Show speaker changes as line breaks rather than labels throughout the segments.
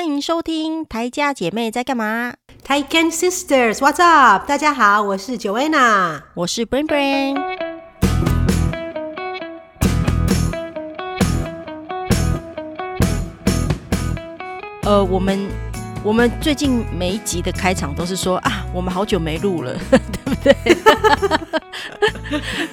欢迎收听台家姐妹在干嘛
？Taiken Sisters，What's up？大家好，我是 Joanna，
我是 Brain Brain。呃，我们我们最近每一集的开场都是说啊，我们好久没录了，对不对？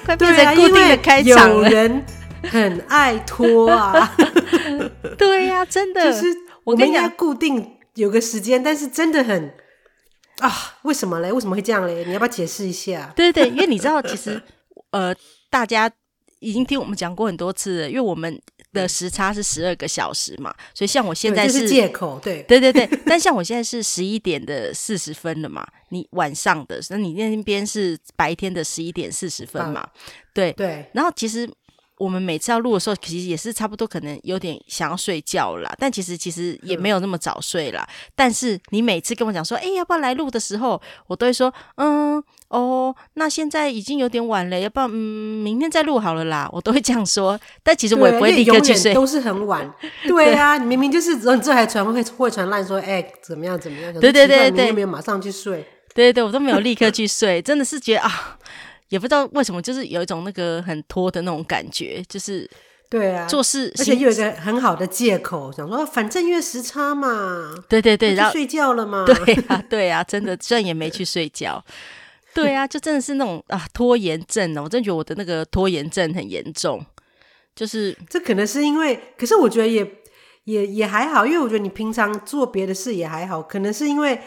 快变成固定的开场了。
有人很爱拖啊，
对呀、啊，真的。
就是我们应该固定有个时间，但是真的很啊，为什么嘞？为什么会这样嘞？你要不要解释一下？
对对对，因为你知道，其实 呃，大家已经听我们讲过很多次了，因为我们的时差是十二个小时嘛，所以像我现在是，
是借口，对
对对对。但像我现在是十一点的四十分了嘛，你晚上的，那你那边是白天的十一点四十分嘛？对
对。
然后其实。我们每次要录的时候，其实也是差不多，可能有点想要睡觉了，但其实其实也没有那么早睡啦。嗯、但是你每次跟我讲说，哎，要不要来录的时候，我都会说，嗯，哦，那现在已经有点晚了，要不要，嗯，明天再录好了啦。我都会这样说，但其实我也不会立刻去睡，
都是很晚。对啊，你明明就是，你这还传会会传烂说，哎，怎么样怎么样？
对对对对，
没有马上去睡。
对对对，我都没有立刻去睡，真的是觉得啊。也不知道为什么，就是有一种那个很拖的那种感觉，就是
对啊，
做事
而且又有一个很好的借口，想说反正因为时差嘛，
对对对，然后
睡觉了嘛，
对啊 对啊，真的，虽然也没去睡觉，对啊，就真的是那种啊拖延症哦，我真的觉得我的那个拖延症很严重，就是
这可能是因为，可是我觉得也也也还好，因为我觉得你平常做别的事也还好，可能是因为。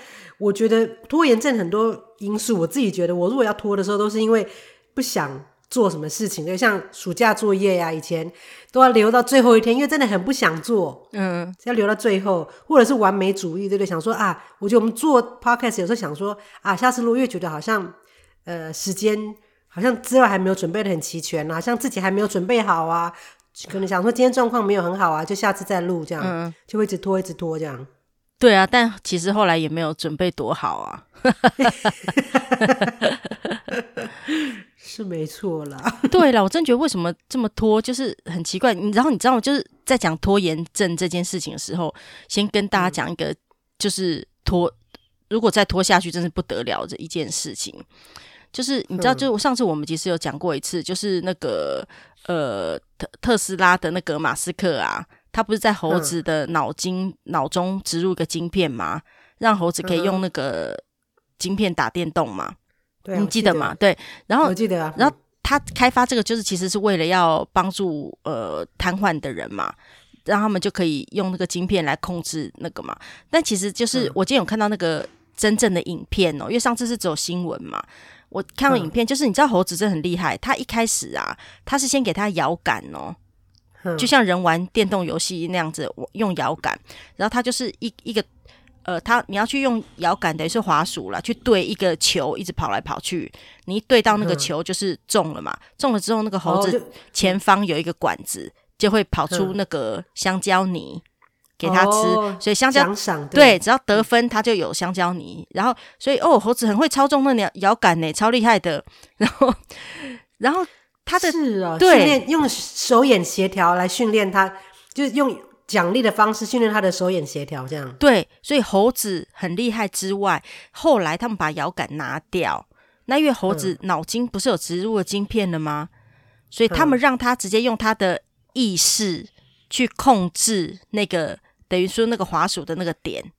我觉得拖延症很多因素，我自己觉得，我如果要拖的时候，都是因为不想做什么事情，就像暑假作业呀，以前都要留到最后一天，因为真的很不想做，嗯，要留到最后，或者是完美主义，对不对？想说啊，我觉得我们做 podcast 有时候想说啊，下次录，越觉得好像呃时间好像资料还没有准备的很齐全啊，好像自己还没有准备好啊，可能想说今天状况没有很好啊，就下次再录这样，嗯，就会一直拖，一直拖这样。
对啊，但其实后来也没有准备多好啊，
是没错啦。
对了，我真觉得为什么这么拖，就是很奇怪。然后你知道，就是在讲拖延症这件事情的时候，先跟大家讲一个，就是拖，如果再拖下去，真是不得了的一件事情。就是你知道，就上次我们其实有讲过一次，就是那个呃特特斯拉的那个马斯克啊。他不是在猴子的脑筋脑、嗯、中植入一个晶片吗？让猴子可以用那个晶片打电动嘛？对、嗯，你记得吗？对，然后
我记得啊。
然后他开发这个，就是其实是为了要帮助呃瘫痪的人嘛，让他们就可以用那个晶片来控制那个嘛。但其实就是我今天有看到那个真正的影片哦，因为上次是只有新闻嘛，我看到影片，就是你知道猴子真的很厉害，他一开始啊，他是先给他摇杆哦。就像人玩电动游戏那样子，用摇杆，然后它就是一一个呃，它你要去用摇杆，等于是滑鼠了，去对一个球，一直跑来跑去。你一对到那个球，就是中了嘛。中了之后，那个猴子前方有一个管子，就会跑出那个香蕉泥给他吃。所以香蕉对，只要得分，它就有香蕉泥。然后，所以哦，猴子很会操纵那摇摇杆呢，超厉害的。然后，然后。他的是啊，训练用手眼协调来训练他，就是用奖励的方式训练他的手眼协调，这样。对，所以猴子很厉害之外，后来他们把摇杆拿掉，那因为猴子脑筋不是有植入了晶片了吗？所以他们让他直接用他的意识去控制那个，等于说那个滑鼠的那个点。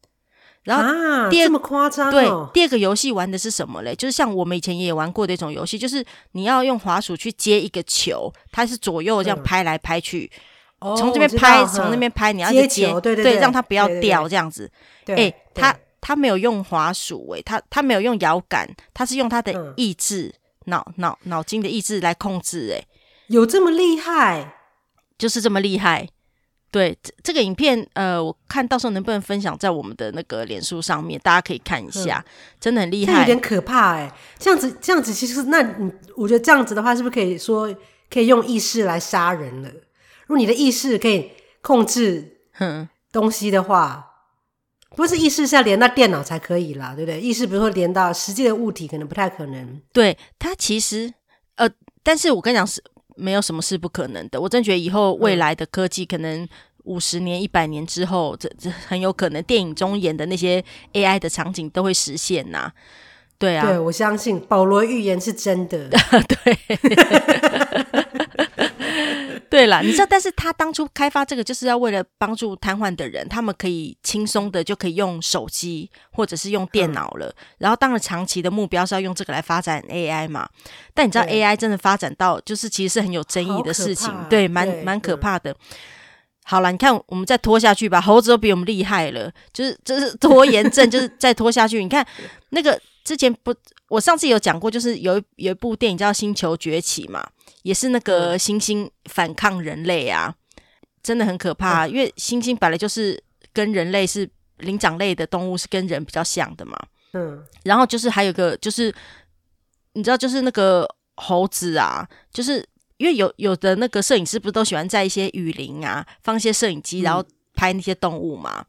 然后第二、啊、这么夸张、哦、对，第二个游戏玩的是什么嘞？就是像我们以前也玩过的一种游戏，就是你要用滑鼠去接一个球，它是左右这样拍来拍去，嗯、从这边拍，从那边拍，你要去接，对对对，对，让它不要掉这样子。哎，他他没有用滑鼠、欸，哎，他他没有用摇杆，他是用他的意志，脑脑脑筋的意志来控制、欸。哎，
有这么厉害？
就是这么厉害。对，这这个影片，呃，我看到时候能不能分享在我们的那个脸书上面，大家可以看一下，嗯、真的很厉害，
有点可怕哎。这样子，这样子，其实那你，我觉得这样子的话，是不是可以说可以用意识来杀人了？如果你的意识可以控制东西的话，嗯、不是意识是要连到电脑才可以啦，对不对？意识比如说连到实际的物体，可能不太可能。
对，它其实，呃，但是我跟你讲是。没有什么是不可能的。我真觉得以后未来的科技可能五十年、一百年之后，这这很有可能电影中演的那些 AI 的场景都会实现呐、啊。对啊，
对，我相信保罗预言是真的。
对。对啦，你知道，但是他当初开发这个，就是要为了帮助瘫痪的人，他们可以轻松的就可以用手机或者是用电脑了。嗯、然后，当然长期的目标是要用这个来发展 AI 嘛。但你知道，AI 真的发展到就是其实是很有争议的事情，对，蛮蛮可怕的。好了，你看我们再拖下去吧，猴子都比我们厉害了，就是就是拖延症，就是再拖下去。你看那个之前不，我上次有讲过，就是有一有一部电影叫《星球崛起》嘛。也是那个猩猩反抗人类啊，真的很可怕。因为猩猩本来就是跟人类是灵长类的动物，是跟人比较像的嘛。嗯，然后就是还有个就是，你知道，就是那个猴子啊，就是因为有有的那个摄影师不是都喜欢在一些雨林啊放一些摄影机，然后拍那些动物嘛。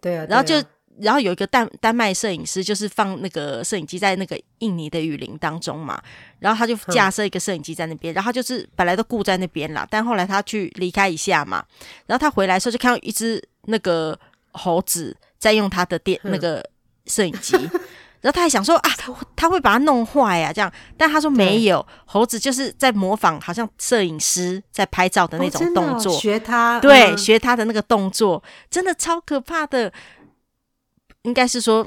对啊，然后就。然后有一个丹丹麦摄影师，就是放那个摄影机在那个印尼的雨林当中嘛，然后他就架设一个摄影机在那边，然后他就是本来都顾在那边啦，但后来他去离开一下嘛，然后他回来的时候就看到一只那个猴子在用他的电那个摄影机，然后他还想说啊，他会把它弄坏啊这样，但他说没有，猴子就是在模仿，好像摄影师在拍照的那种动作，
学他，
对，学他的那个动作，真的超可怕的。应该是说，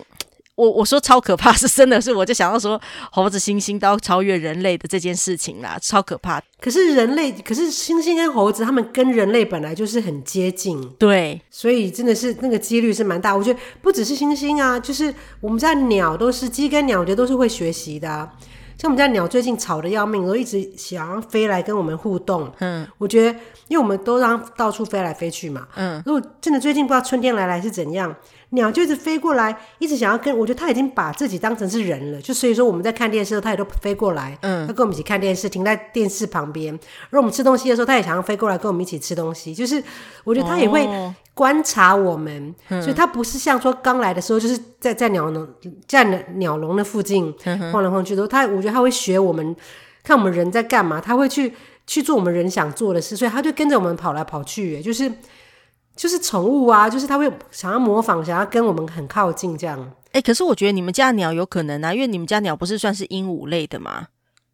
我我说超可怕，是真的是，我就想到说，猴子、猩猩都要超越人类的这件事情啦，超可怕。
可是人类，可是猩猩跟猴子，他们跟人类本来就是很接近，
对，
所以真的是那个几率是蛮大。我觉得不只是猩猩啊，就是我们家鸟都是鸡跟鸟，我觉得都是会学习的啊。像我们家鸟最近吵得要命，都一直想要飞来跟我们互动。嗯，我觉得，因为我们都让到处飞来飞去嘛。嗯，如果真的最近不知道春天来来是怎样，鸟就一直飞过来，一直想要跟。我觉得它已经把自己当成是人了，就所以说我们在看电视的时候，它也都飞过来。嗯，它跟我们一起看电视，停在电视旁边。而我们吃东西的时候，它也想要飞过来跟我们一起吃东西。就是我觉得它也会观察我们，哦、所以它不是像说刚来的时候，就是在在鸟笼在鸟鸟笼的附近晃来晃去的。它我觉得它会学我们，看我们人在干嘛，它会去去做我们人想做的事，所以它就跟着我们跑来跑去，就是。就是宠物啊，就是它会想要模仿，想要跟我们很靠近这样。
哎、欸，可是我觉得你们家鸟有可能啊，因为你们家鸟不是算是鹦鹉类的吗？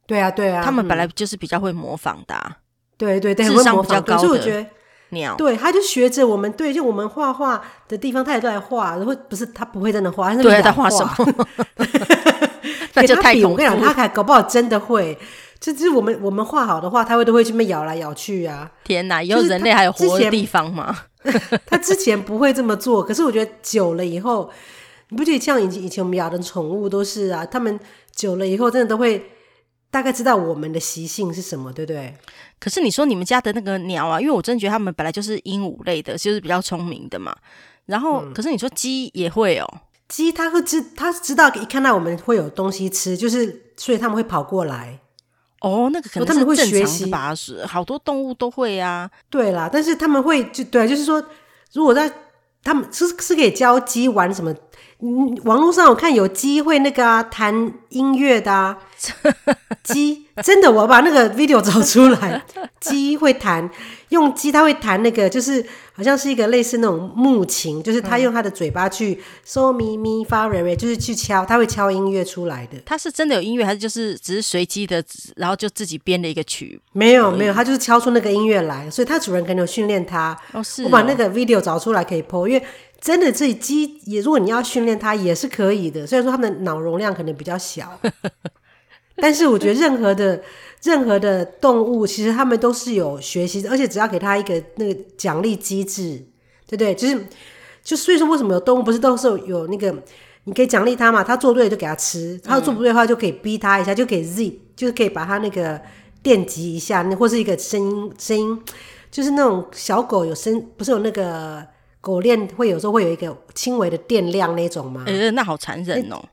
对啊，对啊，
他们本来就是比较会模仿的、啊。
对对对，
智商比较高的。
可是我觉得鸟，对，它就学着我们，对，就我们画画的地方，它也都来画。然后不是，它不会真的画，
对，在画什么？那就太恐怖。
我跟你讲，它还搞不好真的会。这就是我们我们画好的话，它会都会去那咬来咬去啊！
天哪，以后人类还有活的地方吗？
他之前不会这么做，可是我觉得久了以后，你不觉得像以前以前我们养的宠物都是啊？他们久了以后，真的都会大概知道我们的习性是什么，对不对？
可是你说你们家的那个鸟啊，因为我真的觉得它们本来就是鹦鹉类的，就是比较聪明的嘛。然后，嗯、可是你说鸡也会哦，
鸡它会知，它知道一看到我们会有东西吃，就是所以他们会跑过来。
哦，那个可能他们会学习好多动物都会啊。
对啦，但是他们会就对，就是说，如果在他们是是可以教鸡玩什么？嗯，网络上我看有鸡会那个啊，弹音乐的啊，鸡真的，我把那个 video 找出来，鸡会弹，用鸡它会弹那个就是。好像是一个类似那种木琴，就是它用它的嘴巴去嗦咪咪发瑞瑞，就是去敲，它会敲音乐出来的。
它是真的有音乐，还是就是只是随机的，然后就自己编了一个曲？
没有没有，它就是敲出那个音乐来，所以它主人可能有训练它。
哦，是哦。
我把那个 video 找出来可以 po，因为真的这鸡也，如果你要训练它也是可以的。虽然说它们的脑容量可能比较小，但是我觉得任何的。任何的动物其实他们都是有学习的，而且只要给他一个那个奖励机制，对不对？就是，就所以说为什么有动物不是都是有那个，你可以奖励他嘛？他做对了就给他吃，他做不对的话就可以逼他一下，就可以 Z，就是可以把他那个电击一下，那或是一个声音声音，就是那种小狗有声，不是有那个狗链会有时候会有一个轻微的电量那种吗？
呃，那好残忍哦。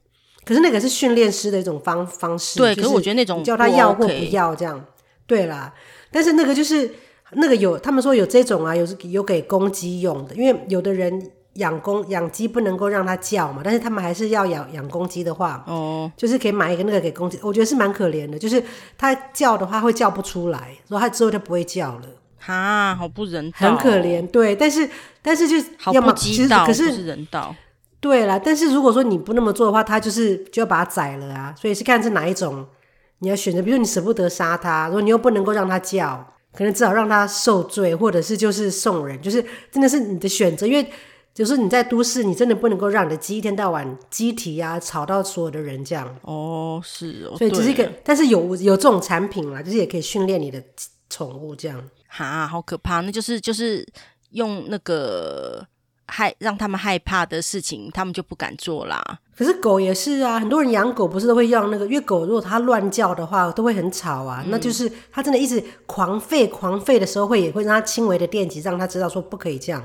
可是那个是训练师的一种方方式，
对。可是我觉得那种
你叫他要或不要这样，对啦。但是那个就是那个有，他们说有这种啊，有有给公鸡用的，因为有的人养公养鸡不能够让它叫嘛，但是他们还是要养养公鸡的话，哦，就是可以买一个那个给公鸡。我觉得是蛮可怜的，就是它叫的话会叫不出来，然后它之后就不会叫了。
哈，好不人道，
很可怜。对，但是但是就
好
要么
其实
可是
是人道。
对啦，但是如果说你不那么做的话，它就是就要把它宰了啊。所以是看是哪一种，你要选择。比如说你舍不得杀它，如果你又不能够让它叫，可能至少让它受罪，或者是就是送人，就是真的是你的选择。因为就是你在都市，你真的不能够让你的鸡一天到晚鸡啼啊，吵到所有的人这样。
哦，是哦。
所以这是一个，但是有有这种产品啦，就是也可以训练你的宠物这样。
哈，好可怕！那就是就是用那个。害让他们害怕的事情，他们就不敢做啦。
可是狗也是啊，很多人养狗不是都会让那个，因为狗如果它乱叫的话，都会很吵啊。嗯、那就是它真的一直狂吠狂吠的时候，会也会让它轻微的电击，让它知道说不可以这样。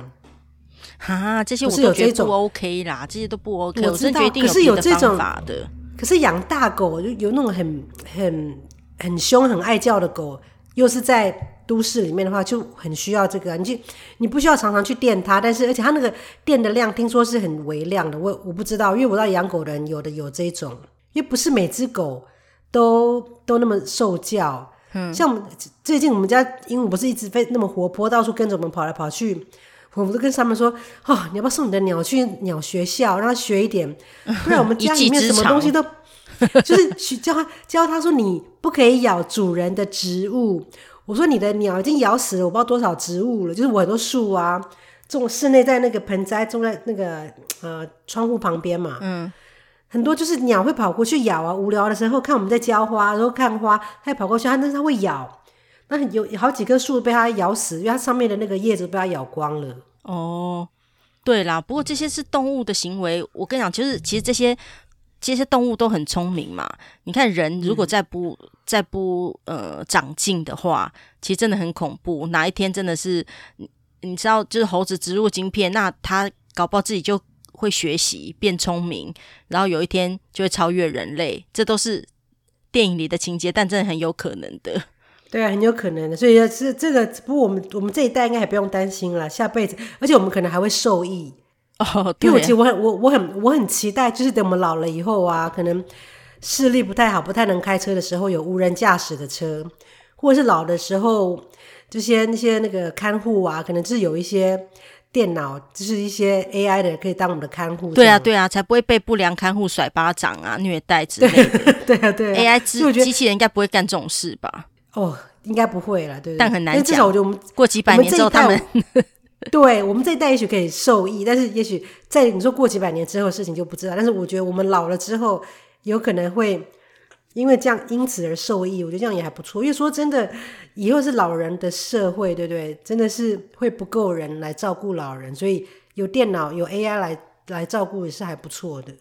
哈，这些我都觉得不 OK 啦，这些都不 OK。我知道，我可
是有这种法的。可是养大狗就有那种很很很凶、很爱叫的狗，又是在。都市里面的话就很需要这个，你就你不需要常常去电它，但是而且它那个电的量听说是很微量的，我我不知道，因为我知道养狗的人有的有这种，因为不是每只狗都都那么受教，嗯，像我们最近我们家鹦鹉不是一直飞那么活泼，到处跟着我们跑来跑去，我们都跟他们说，哦，你要不要送你的鸟去鸟学校，让它学一点，不然我们家里面什么东西都就是教他教他说你不可以咬主人的植物。我说你的鸟已经咬死了我不知道多少植物了，就是我很多树啊，种室内在那个盆栽种在那个呃窗户旁边嘛，嗯，很多就是鸟会跑过去咬啊，无聊的时候看我们在浇花，然后看花，它也跑过去，它但是它会咬，那有有好几棵树被它咬死，因为它上面的那个叶子被它咬光了。
哦，对啦，不过这些是动物的行为，我跟你讲，就是其实这些。这些动物都很聪明嘛，你看人如果再不、嗯、再不呃长进的话，其实真的很恐怖。哪一天真的是你你知道，就是猴子植入晶片，那它搞不好自己就会学习变聪明，然后有一天就会超越人类。这都是电影里的情节，但真的很有可能的。
对啊，很有可能的。所以是这个，不过我们我们这一代应该还不用担心了，下辈子，而且我们可能还会受益。哦，对，因为我其实我很我我很我很期待，就是等我们老了以后啊，可能视力不太好，不太能开车的时候，有无人驾驶的车，或者是老的时候，这些那些那个看护啊，可能就是有一些电脑，就是一些 AI 的，可以当我们的看护。
对啊，对啊，才不会被不良看护甩巴掌啊、虐待之类的。
对啊，对啊
，AI 机机器人应该不会干这种事吧？
哦，应该不会了，对，
但很难讲。
至少我觉得我们
过几百年之后，他们。
对，我们这一代也许可以受益，但是也许在你说过几百年之后的事情就不知道。但是我觉得我们老了之后，有可能会因为这样因此而受益。我觉得这样也还不错。因为说真的，以后是老人的社会，对不对？真的是会不够人来照顾老人，所以有电脑有 AI 来来照顾也是还不错的。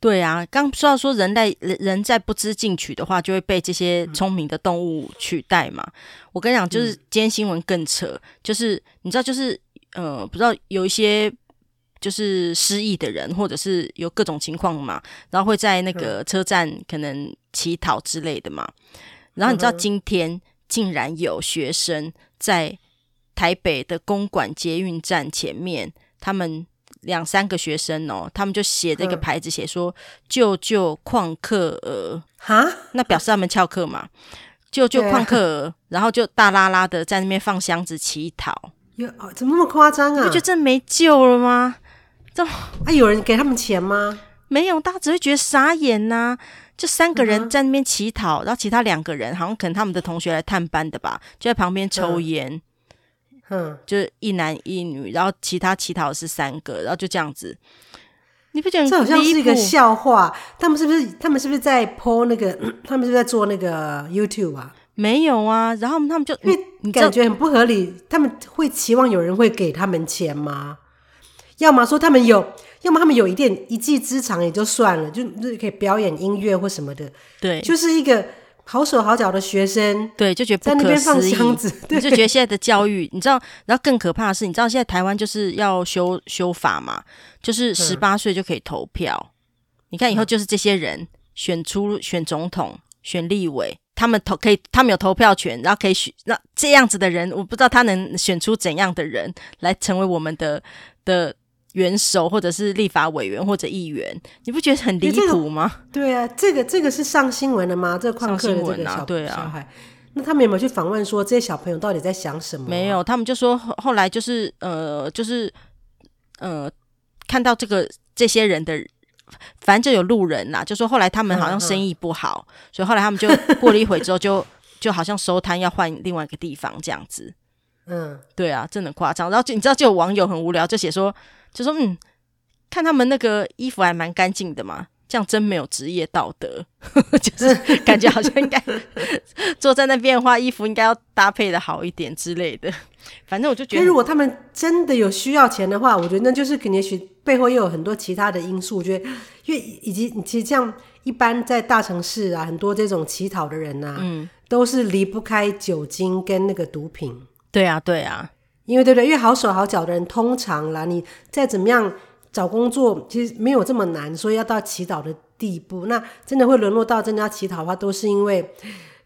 对啊，刚说到说人类人人在不知进取的话，就会被这些聪明的动物取代嘛。嗯、我跟你讲，就是今天新闻更扯，嗯、就是你知道，就是。呃，不知道有一些就是失忆的人，或者是有各种情况嘛，然后会在那个车站可能乞讨之类的嘛。然后你知道今天竟然有学生在台北的公馆捷运站前面，他们两三个学生哦，他们就写这个牌子，写说“救救旷课儿”哈，那表示他们翘课嘛，“救救旷课儿”，然后就大拉拉的在那边放箱子乞讨。
有怎么那么夸张啊？
你不觉得这没救了吗？这
啊，有人给他们钱吗？
没有，大家只会觉得傻眼呐、啊。就三个人在那边乞讨，嗯、然后其他两个人好像可能他们的同学来探班的吧，就在旁边抽烟。嗯，就是一男一女，然后其他乞讨是三个，然后就这样子。你不觉得
这好像是一个笑话？他们是不是？他们是不是在 po 那个？他们是不是在做那个 YouTube 啊？
没有啊，然后他们就
因为你感觉很不合理，他们会期望有人会给他们钱吗？要么说他们有，要么他们有一点一技之长也就算了，就就可以表演音乐或什么的。
对，
就是一个好手好脚的学生，
对，就觉得不可思议。在那边放箱子，对，就觉得现在的教育，你知道，然后更可怕的是，你知道现在台湾就是要修修法嘛，就是十八岁就可以投票。嗯、你看以后就是这些人选出选总统、选立委。他们投可以，他们有投票权，然后可以选那这样子的人，我不知道他能选出怎样的人来成为我们的的元首，或者是立法委员或者议员，你不觉得很离谱吗？
对啊，这个这个是上新闻了吗？这旷课的这个小、
啊、对啊，
小孩，那他们有没有去访问说这些小朋友到底在想什么？
没有，他们就说后来就是呃，就是呃，看到这个这些人的，反正就有路人啦，就说后来他们好像生意不好，嗯嗯，所以后来他们就过了一会之后就 就好像收摊要换另外一个地方这样子。嗯，对啊，真的夸张。然后就你知道，就有网友很无聊，就写说，就说嗯，看他们那个衣服还蛮干净的嘛。这样真没有职业道德，就是感觉好像应该坐在那边的话，衣服应该要搭配的好一点之类的。反正我就觉得，
如果他们真的有需要钱的话，我觉得那就是肯定也许背后又有很多其他的因素。我觉得，因为以及其实这样一般在大城市啊，很多这种乞讨的人啊，嗯，都是离不开酒精跟那个毒品。
对啊，对啊，
因为对不对？因为好手好脚的人，通常啦，你再怎么样。找工作其实没有这么难，所以要到乞讨的地步。那真的会沦落到真的要乞讨的话，都是因为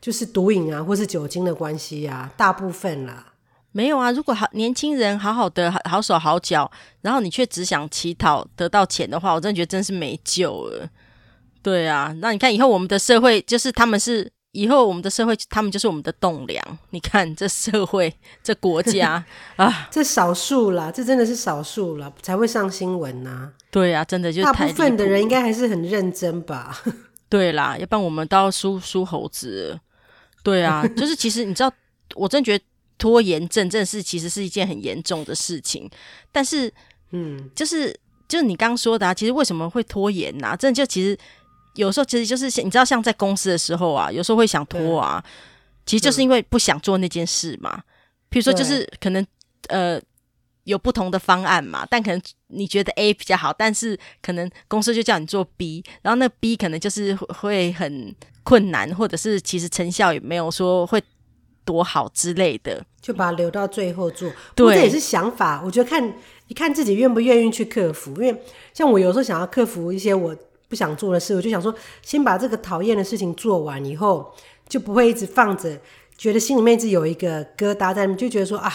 就是毒瘾啊，或是酒精的关系啊，大部分啦。
没有啊，如果好年轻人好好的好手好脚，然后你却只想乞讨得到钱的话，我真的觉得真是没救了。对啊，那你看以后我们的社会就是他们是。以后我们的社会，他们就是我们的栋梁。你看这社会，这国家 啊，
这少数啦，这真的是少数啦，才会上新闻呐、啊。
对啊，真的就是
大部分的人应该还是很认真吧？
对啦，要不然我们都要输输猴子。对啊，就是其实你知道，我真觉得拖延症真的是其实是一件很严重的事情。但是，嗯，就是就是你刚刚说的啊，其实为什么会拖延呐、啊？真的就其实。有时候其实就是你知道，像在公司的时候啊，有时候会想拖啊，其实就是因为不想做那件事嘛。比如说，就是可能呃有不同的方案嘛，但可能你觉得 A 比较好，但是可能公司就叫你做 B，然后那 B 可能就是会很困难，或者是其实成效也没有说会多好之类的，
就把它留到最后做。对，这也是想法。我觉得看你看自己愿不愿意去克服，因为像我有时候想要克服一些我。不想做的事，我就想说，先把这个讨厌的事情做完以后，就不会一直放着，觉得心里面一直有一个疙瘩在里面，就觉得说啊，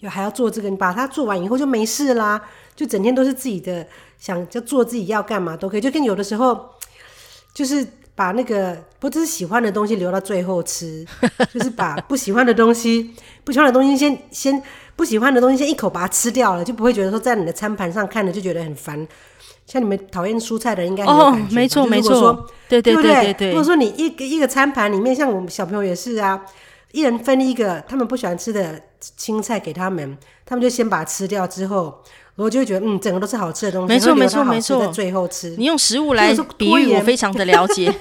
有还要做这个，你把它做完以后就没事啦，就整天都是自己的想就做自己要干嘛都可以，就跟有的时候就是把那个不只是喜欢的东西留到最后吃，就是把不喜欢的东西、不喜欢的东西先先不喜欢的东西先一口把它吃掉了，就不会觉得说在你的餐盘上看着就觉得很烦。像你们讨厌蔬菜的人应该有感觉哦，
没错没错，对对对对对。
如果说你一个一个餐盘里面，像我们小朋友也是啊，一人分一个他们不喜欢吃的青菜给他们，他们就先把它吃掉之后，然后就会觉得嗯，整个都是好吃的东西。
没错没错没错，
最后吃。
你用食物来比喻，我非常的了解。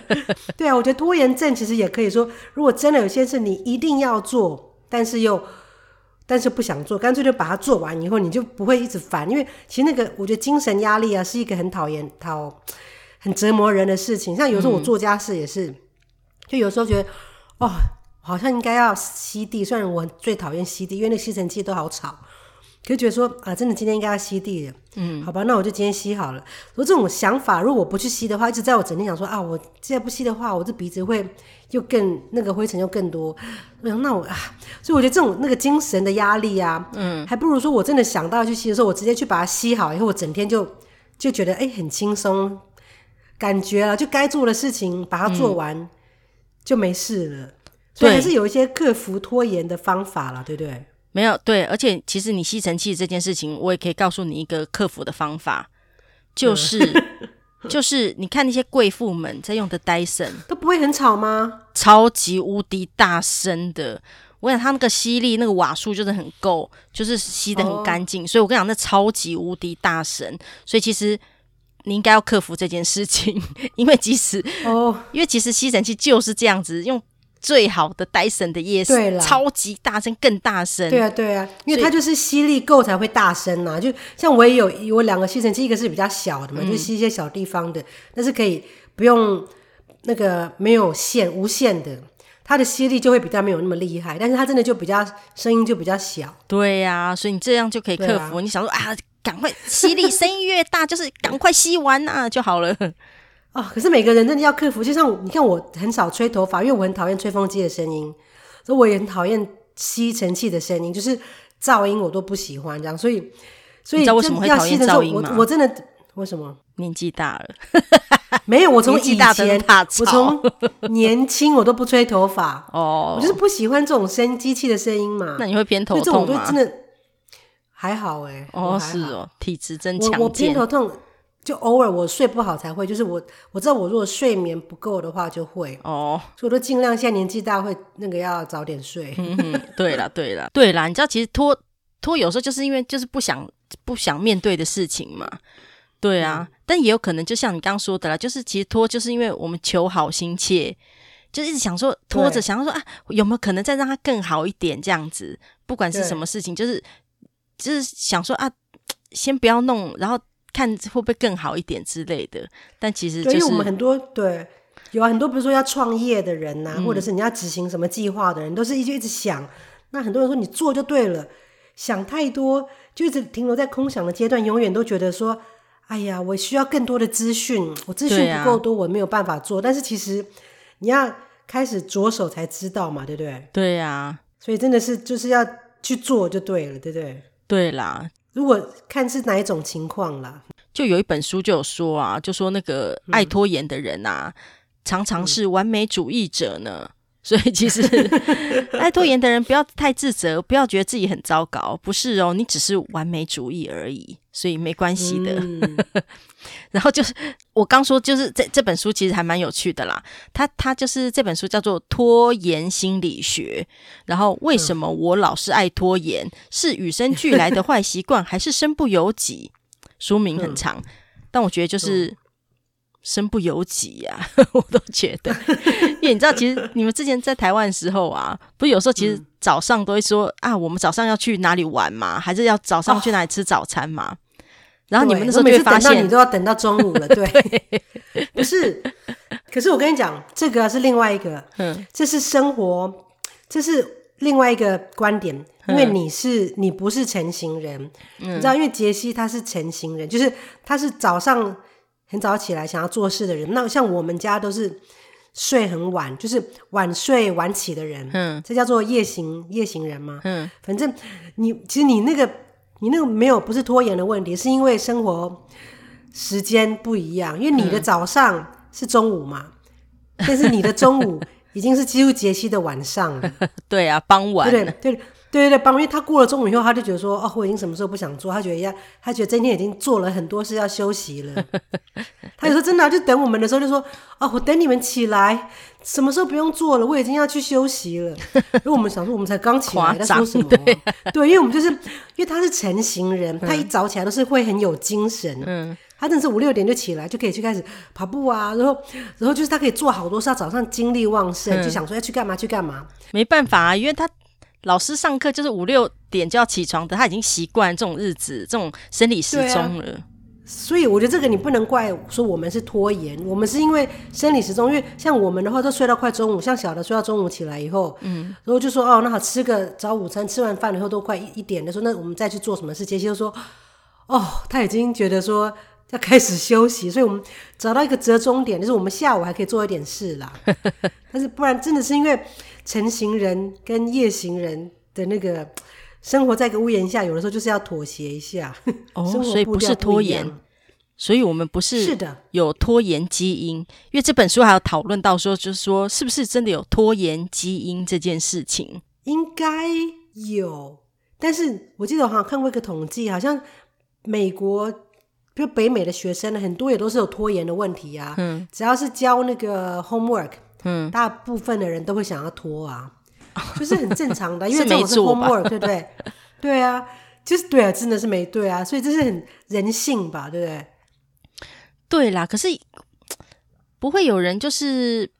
对啊，我觉得拖延症其实也可以说，如果真的有些事你一定要做，但是又。但是不想做，干脆就把它做完以后，你就不会一直烦。因为其实那个，我觉得精神压力啊，是一个很讨厌、讨很折磨人的事情。像有时候我做家事也是，嗯、就有时候觉得，哦，好像应该要吸地。虽然我最讨厌吸地，因为那吸尘器都好吵。可是觉得说啊，真的今天应该要吸地了，嗯，好吧，那我就今天吸好了。如果这种想法，如果我不去吸的话，一直在我整天想说啊，我现在不吸的话，我这鼻子会又更那个灰尘又更多。然后那我啊，所以我觉得这种那个精神的压力啊，嗯，还不如说我真的想到要去吸的时候，我直接去把它吸好，以后我整天就就觉得哎、欸、很轻松，感觉了，就该做的事情把它做完、嗯、就没事了。所以还是有一些克服拖延的方法了，对不对？
没有对，而且其实你吸尘器这件事情，我也可以告诉你一个克服的方法，就是、嗯、就是你看那些贵妇们在用的戴森
都不会很吵吗？
超级无敌大声的，我想它那个吸力那个瓦数就是很够，就是吸的很干净，哦、所以我跟你讲那超级无敌大声，所以其实你应该要克服这件事情，因为即使哦，因为其实吸尘器就是这样子用。最好的戴森的夜视，超级大声，更大声。
对啊，对啊，因为它就是吸力够才会大声呐、啊。就像我也有我两个吸尘器，一个是比较小的嘛，嗯、就吸一些小地方的，但是可以不用那个没有线无线的，它的吸力就会比较没有那么厉害，但是它真的就比较声音就比较小。
对呀、啊，所以你这样就可以克服。啊、你想说啊，赶快吸力声音越大，就是赶快吸完啊就好了。
哦，可是每个人真的要克服，就像你看，我很少吹头发，因为我很讨厌吹风机的声音，所以我也很讨厌吸尘器的声音，就是噪音我都不喜欢这样，所以所以
你知道为什么会讨厌噪音吗？
我我真的为什么？
年纪大了。
没有，我从以前，
我
从 年轻我都不吹头发
哦，
我就是不喜欢这种声机器的声音嘛。
那你会偏头痛吗？
真的还好哎。
哦，是哦，体质真强健。
我偏头痛就偶尔我睡不好才会，就是我我知道我如果睡眠不够的话就会
哦，
所以我都尽量现在年纪大会那个要早点睡。
对了 对了对了，你知道其实拖拖有时候就是因为就是不想不想面对的事情嘛。对啊，嗯、但也有可能，就像你刚刚说的啦，就是其实拖，就是因为我们求好心切，就一直想说拖着，想要说啊，有没有可能再让它更好一点这样子？不管是什么事情，就是就是想说啊，先不要弄，然后看会不会更好一点之类的。但其实、就是，
因为我们很多对有啊，很多比如说要创业的人呐、啊，嗯、或者是你要执行什么计划的人，都是一直一直想。那很多人说你做就对了，想太多就一直停留在空想的阶段，永远都觉得说。哎呀，我需要更多的资讯，我资讯不够多，啊、我没有办法做。但是其实你要开始着手才知道嘛，对不对？
对呀、啊，所
以真的是就是要去做就对了，对不对？
对啦，
如果看是哪一种情况啦，
就有一本书就有说啊，就说那个爱拖延的人啊，嗯、常常是完美主义者呢。嗯所以其实 爱拖延的人不要太自责，不要觉得自己很糟糕，不是哦，你只是完美主义而已，所以没关系的。嗯、然后就是我刚说，就是这这本书其实还蛮有趣的啦。它它就是这本书叫做《拖延心理学》，然后为什么我老是爱拖延？嗯、是与生俱来的坏习惯，还是身不由己？书名很长，嗯、但我觉得就是。嗯身不由己呀、啊，我都觉得，因为你知道，其实你们之前在台湾的时候啊，不是有时候其实早上都会说、嗯、啊，我们早上要去哪里玩嘛，还是要早上去哪里吃早餐嘛？哦、然后你们那时候就会发现，
你都要等到中午了，对，对不是？可是我跟你讲，这个是另外一个，嗯，这是生活，这是另外一个观点，因为你是你不是成型人，嗯、你知道，因为杰西他是成型人，就是他是早上。很早起来想要做事的人，那像我们家都是睡很晚，就是晚睡晚起的人，嗯，这叫做夜行夜行人吗？嗯，反正你其实你那个你那个没有不是拖延的问题，是因为生活时间不一样，因为你的早上是中午嘛，嗯、但是你的中午已经是几乎杰西的晚上了，
对啊，傍晚，
对对？对。对对对，帮，因为他过了中午以后，他就觉得说，哦，我已经什么时候不想做，他觉得要，他觉得今天已经做了很多事要休息了。他有时候真的、啊、就等我们的时候就说，哦，我等你们起来，什么时候不用做了，我已经要去休息了。因为我们想说，我们才刚起来，在说 什么？对，对，因为我们就是因为他是成型人，他一早起来都是会很有精神。嗯，他真的是五六点就起来，就可以去开始跑步啊，然后，然后就是他可以做好多事，他早上精力旺盛，嗯、就想说要去干嘛去干嘛。
没办法啊，因为他。老师上课就是五六点就要起床的，他已经习惯这种日子、这种生理时钟了。
啊。所以我觉得这个你不能怪说我们是拖延，我们是因为生理时钟。因为像我们的话，都睡到快中午，像小的睡到中午起来以后，嗯，然后就说哦，那好，吃个早午餐，吃完饭以后都快一一点的时候，那我们再去做什么事？杰西就说哦，他已经觉得说要开始休息，所以我们找到一个折中点，就是我们下午还可以做一点事啦。但是不然，真的是因为。晨型人跟夜行人的那个生活在一个屋檐下，有的时候就是要妥协一下。
哦，所以不是拖延，所以我们不是是的有拖延基因。因为这本书还有讨论到说，就是说是不是真的有拖延基因这件事情？
应该有，但是我记得我好像看过一个统计，好像美国就北美的学生呢，很多也都是有拖延的问题啊。嗯，只要是教那个 homework。嗯，大部分的人都会想要拖啊，就是很正常的，因为这种是 homework，对不对？对啊，就是对啊，真的是没对啊，所以这是很人性吧，对不对？
对啦，可是不会有人就是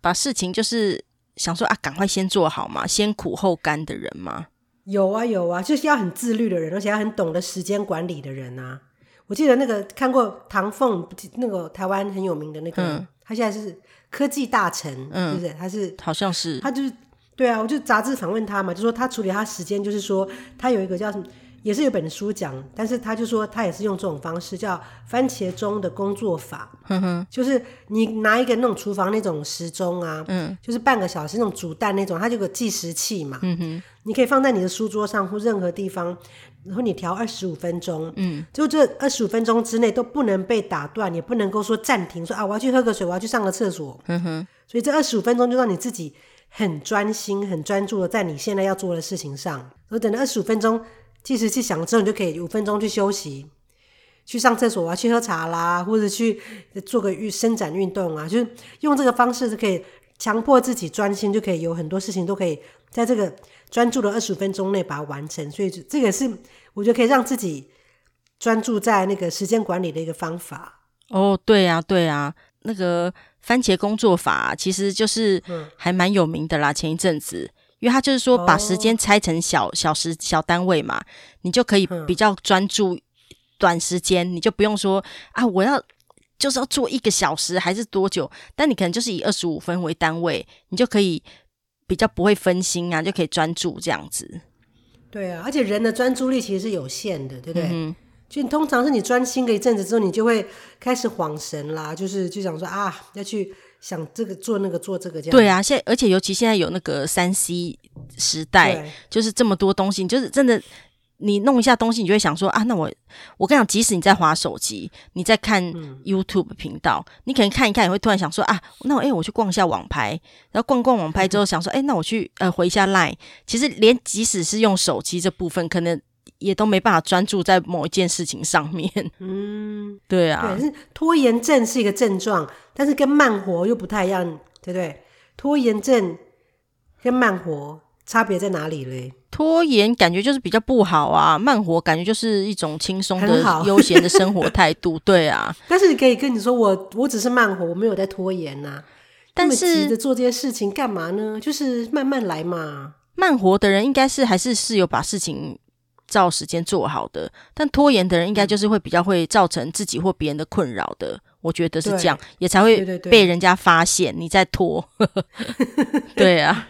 把事情就是想说啊，赶快先做好嘛，先苦后甘的人吗？
有啊有啊，就是要很自律的人，而且要很懂得时间管理的人啊。我记得那个看过唐凤，那个台湾很有名的那个，嗯、他现在是。科技大臣，嗯，是不是？他是
好像是，
他就是对啊，我就杂志访问他嘛，就说他处理他时间，就是说他有一个叫什么，也是有本书讲，但是他就说他也是用这种方式，叫番茄钟的工作法，嗯哼，就是你拿一个那种厨房那种时钟啊，嗯，就是半个小时那种煮蛋那种，它就有个计时器嘛，嗯哼，你可以放在你的书桌上或任何地方。然后你调二十五分钟，嗯，就这二十五分钟之内都不能被打断，也不能够说暂停，说啊我要去喝个水，我要去上个厕所，嗯哼，所以这二十五分钟就让你自己很专心、很专注的在你现在要做的事情上。然后等到二十五分钟计时器响了之后，你就可以五分钟去休息，去上厕所啊，去喝茶啦，或者去做个运伸展运动啊，就是用这个方式是可以强迫自己专心，就可以有很多事情都可以在这个。专注的二十五分钟内把它完成，所以这个是我觉得可以让自己专注在那个时间管理的一个方法。
哦，对呀、啊，对呀、啊，那个番茄工作法其实就是还蛮有名的啦。前一阵子，因为他就是说把时间拆成小小时小单位嘛，你就可以比较专注短时间，你就不用说啊，我要就是要做一个小时还是多久，但你可能就是以二十五分为单位，你就可以。比较不会分心啊，就可以专注这样子。
对啊，而且人的专注力其实是有限的，对不对？嗯、就通常是你专心个一阵子之后，你就会开始恍神啦，就是就想说啊，要去想这个做那个做这个这样。
对啊，现在而且尤其现在有那个三 C 时代，就是这么多东西，就是真的。你弄一下东西，你就会想说啊，那我我跟你讲，即使你在滑手机，你在看 YouTube 频道，嗯、你可能看一看，你会突然想说啊，那我哎、欸，我去逛一下网拍，然后逛逛网拍之后，想说哎、欸，那我去呃回一下 Line。其实连即使是用手机这部分，可能也都没办法专注在某一件事情上面。嗯，对啊，
对，是拖延症是一个症状，但是跟慢活又不太一样，对不对？拖延症跟慢活差别在哪里嘞？
拖延感觉就是比较不好啊，慢活感觉就是一种轻松的、悠闲的生活态度。对啊，
但是你可以跟你说，我我只是慢活，我没有在拖延呐、啊。但是急着做这些事情干嘛呢？就是慢慢来嘛。
慢活的人应该是还是是有把事情照时间做好的，但拖延的人应该就是会比较会造成自己或别人的困扰的。我觉得是这样，也才会被人家发现你在拖。对啊。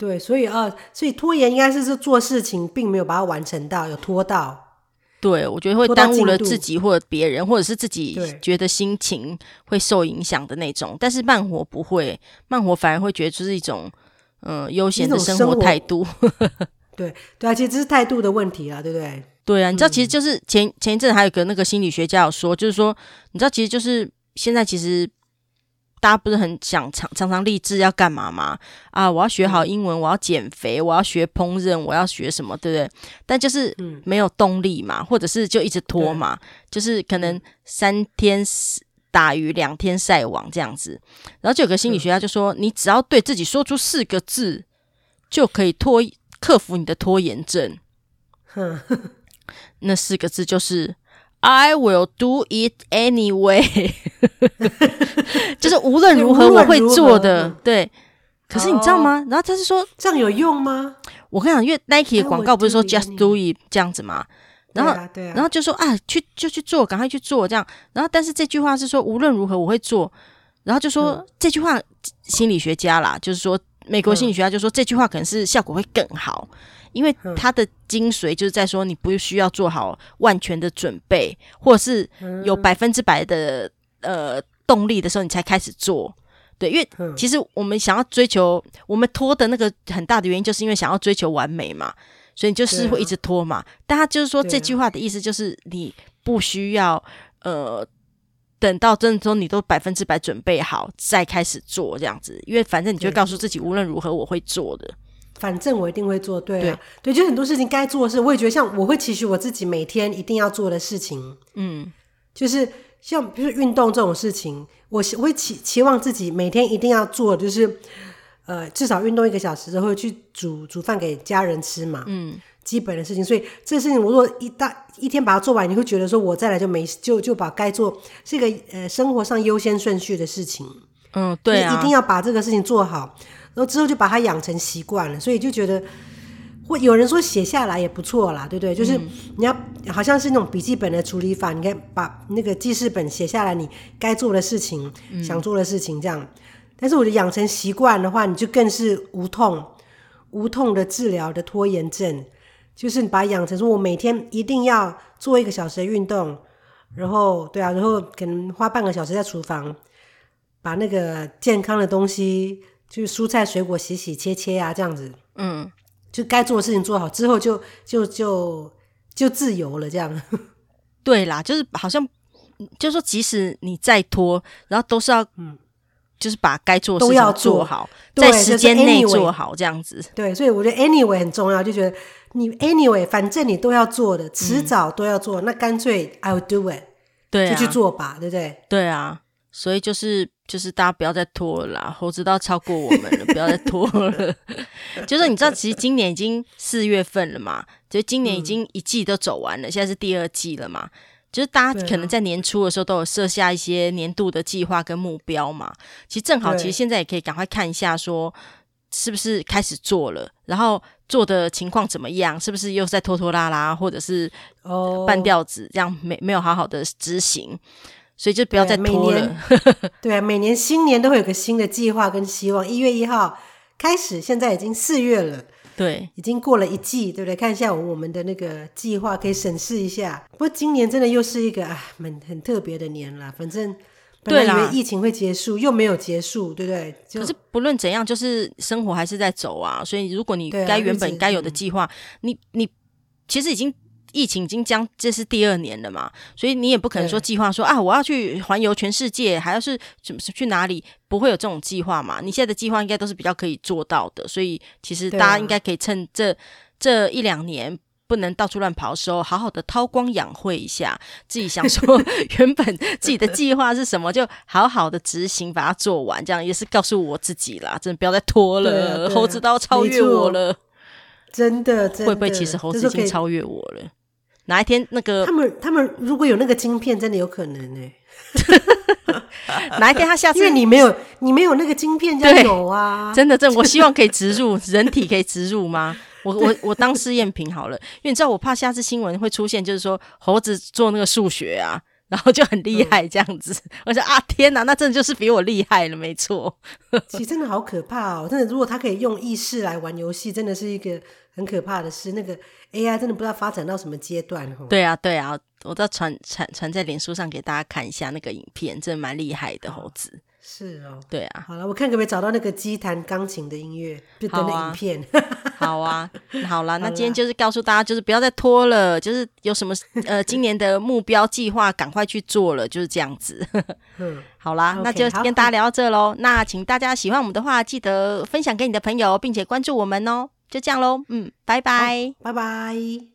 对，所以啊，所以拖延应该是是做事情并没有把它完成到，有拖到。
对，我觉得会耽误了自己或者别人，或者是自己觉得心情会受影响的那种。但是慢活不会，慢活反而会觉得就是一种嗯、呃、悠闲的生活态度。
对对啊，其实这是态度的问题啊，对不对？
对啊，你知道，其实就是前前一阵还有个那个心理学家有说，就是说，你知道，其实就是现在其实。大家不是很想常常常立志要干嘛吗？啊，我要学好英文，我要减肥，我要学烹饪，我要学什么，对不对？但就是没有动力嘛，或者是就一直拖嘛，就是可能三天打鱼两天晒网这样子。然后就有个心理学家就说，你只要对自己说出四个字，就可以拖克服你的拖延症。那四个字就是。I will do it anyway，就是无论如何我会做的，对。可是你知道吗？然后他是说
这样有用吗？
我跟你讲，因为 Nike 的广告不是说 Just do it 这样子吗？然后，然后就说啊，去就去做，赶快去做这样。然后，但是这句话是说无论如何我会做。然后就说这句话，心理学家啦，就是说美国心理学家就说这句话可能是效果会更好。因为它的精髓就是在说，你不需要做好万全的准备，或者是有百分之百的呃动力的时候，你才开始做。对，因为其实我们想要追求，我们拖的那个很大的原因，就是因为想要追求完美嘛，所以你就是会一直拖嘛。但他就是说这句话的意思，就是你不需要呃等到真的说你都百分之百准备好再开始做这样子，因为反正你就告诉自己，无论如何我会做的。
反正我一定会做，对啊，对，对，就很多事情该做的事，我也觉得像我会期许我自己每天一定要做的事情，嗯，就是像比如说运动这种事情，我我会期期望自己每天一定要做，就是呃至少运动一个小时，然后去煮煮饭给家人吃嘛，嗯，基本的事情。所以这个事情我如果一大一天把它做完，你会觉得说我再来就没就就把该做是一个呃生活上优先顺序的事情，
嗯，对啊，
一定要把这个事情做好。然后之后就把它养成习惯了，所以就觉得，会有人说写下来也不错啦，对不对？就是你要好像是那种笔记本的处理法，你看把那个记事本写下来，你该做的事情、嗯、想做的事情这样。但是我觉得养成习惯的话，你就更是无痛、无痛的治疗的拖延症，就是你把它养成说，我每天一定要做一个小时的运动，然后对啊，然后可能花半个小时在厨房把那个健康的东西。就是蔬菜水果洗洗切切啊，这样子，嗯，就该做的事情做好之后就，就就就就自由了这样。
对啦，就是好像，就是说即使你再拖，然后都是要，嗯，就是把该做的事情做好，在时间内做好这样子。
对，所以我觉得 anyway 很重要，就觉得你 anyway 反正你都要做的，迟早都要做，嗯、那干脆 I'll do it，
对、啊，
就去做吧，对不对？
对啊，所以就是就是大家不要再拖了啦，猴子都要超过我们了，不要再拖了。就是你知道，其实今年已经四月份了嘛。所以今年已经一季都走完了，嗯、现在是第二季了嘛。就是大家可能在年初的时候都有设下一些年度的计划跟目标嘛。其实正好，其实现在也可以赶快看一下，说是不是开始做了，然后做的情况怎么样，是不是又在拖拖拉拉，或者是哦半吊子，这样没没有好好的执行。所以就不要再拖了。
对啊，每年新年都会有个新的计划跟希望。一月一号开始，现在已经四月了。
对，
已经过了一季，对不对？看一下我们的那个计划，可以审视一下。不过今年真的又是一个啊，很很特别的年了。反正本来以为疫情会结束，又没有结束，对不对？
可是不论怎样，就是生活还是在走啊。所以如果你该原本该有的计划，你你其实已经。疫情已经将这是第二年了嘛，所以你也不可能说计划说啊，我要去环游全世界，还要是怎么去哪里，不会有这种计划嘛。你现在的计划应该都是比较可以做到的，所以其实大家应该可以趁这这一两年不能到处乱跑的时候，好好的韬光养晦一下，自己想说 原本自己的计划是什么，就好好的执行，把它做完，这样也是告诉我自己啦，真的不要再拖了，猴子都要超越我了，
真的，真的
会不会其实猴子已经超越我了？哪一天那个
他们他们如果有那个晶片，真的有可能呢、
欸。哪一天他下次，
因为你没有你没有那个晶片，就有啊。
真的，真的，我 希望可以植入人体，可以植入吗？我我我当试验品好了，因为你知道，我怕下次新闻会出现，就是说猴子做那个数学啊，然后就很厉害这样子。嗯、我说啊，天哪，那真的就是比我厉害了，没错。
其实真的好可怕哦！真的，如果他可以用意识来玩游戏，真的是一个很可怕的事。那个。AI 真的不知道发展到什么阶段。
对啊，对啊，我都传传传在脸书上给大家看一下那个影片，真的蛮厉害的猴子。
是哦，
对啊。
好了，我看可不可以找到那个机弹钢琴的音乐，就等那影片。
好啊，好啦，那今天就是告诉大家，就是不要再拖了，就是有什么 呃今年的目标计划，赶快去做了，就是这样子。嗯，好啦，okay, 那就跟大家聊到这喽。那请大家喜欢我们的话，记得分享给你的朋友，并且关注我们哦。就这样喽，嗯，拜拜，
拜拜。